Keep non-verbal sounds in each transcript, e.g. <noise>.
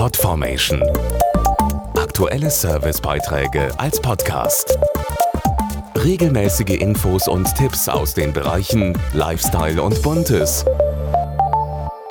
Podformation. Aktuelle Servicebeiträge als Podcast. Regelmäßige Infos und Tipps aus den Bereichen Lifestyle und Buntes.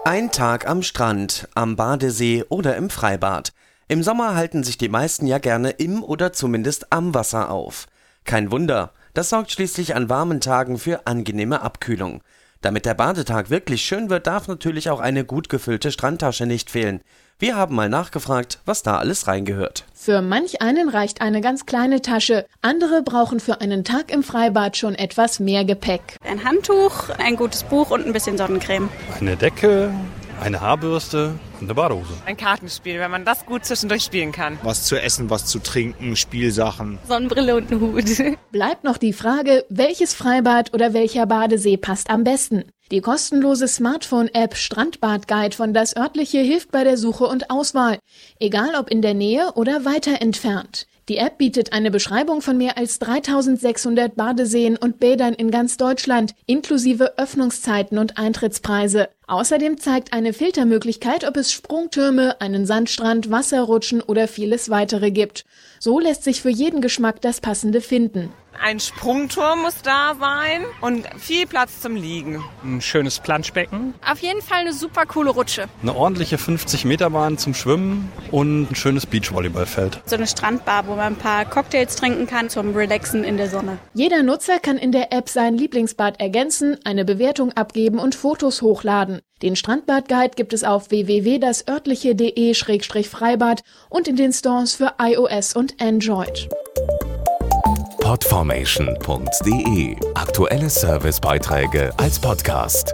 Ein Tag am Strand, am Badesee oder im Freibad. Im Sommer halten sich die meisten ja gerne im oder zumindest am Wasser auf. Kein Wunder, das sorgt schließlich an warmen Tagen für angenehme Abkühlung. Damit der Badetag wirklich schön wird, darf natürlich auch eine gut gefüllte Strandtasche nicht fehlen. Wir haben mal nachgefragt, was da alles reingehört. Für manch einen reicht eine ganz kleine Tasche. Andere brauchen für einen Tag im Freibad schon etwas mehr Gepäck. Ein Handtuch, ein gutes Buch und ein bisschen Sonnencreme. Eine Decke, eine Haarbürste und eine Badehose. Ein Kartenspiel, wenn man das gut zwischendurch spielen kann. Was zu essen, was zu trinken, Spielsachen. Sonnenbrille und ein Hut. <laughs> Bleibt noch die Frage, welches Freibad oder welcher Badesee passt am besten? Die kostenlose Smartphone-App Strandbad Guide von Das örtliche hilft bei der Suche und Auswahl, egal ob in der Nähe oder weiter entfernt. Die App bietet eine Beschreibung von mehr als 3600 Badeseen und Bädern in ganz Deutschland, inklusive Öffnungszeiten und Eintrittspreise. Außerdem zeigt eine Filtermöglichkeit, ob es Sprungtürme, einen Sandstrand, Wasserrutschen oder vieles weitere gibt. So lässt sich für jeden Geschmack das passende finden. Ein Sprungturm muss da sein und viel Platz zum Liegen. Ein schönes Planschbecken. Auf jeden Fall eine super coole Rutsche. Eine ordentliche 50-Meter-Bahn zum Schwimmen und ein schönes Beachvolleyballfeld. So eine Strandbar, wo man ein paar Cocktails trinken kann zum Relaxen in der Sonne. Jeder Nutzer kann in der App sein Lieblingsbad ergänzen, eine Bewertung abgeben und Fotos hochladen. Den Strandbadguide gibt es auf www.dasörtliche.de-freibad und in den Stores für iOS und Android. Podformation.de Aktuelle Servicebeiträge als Podcast.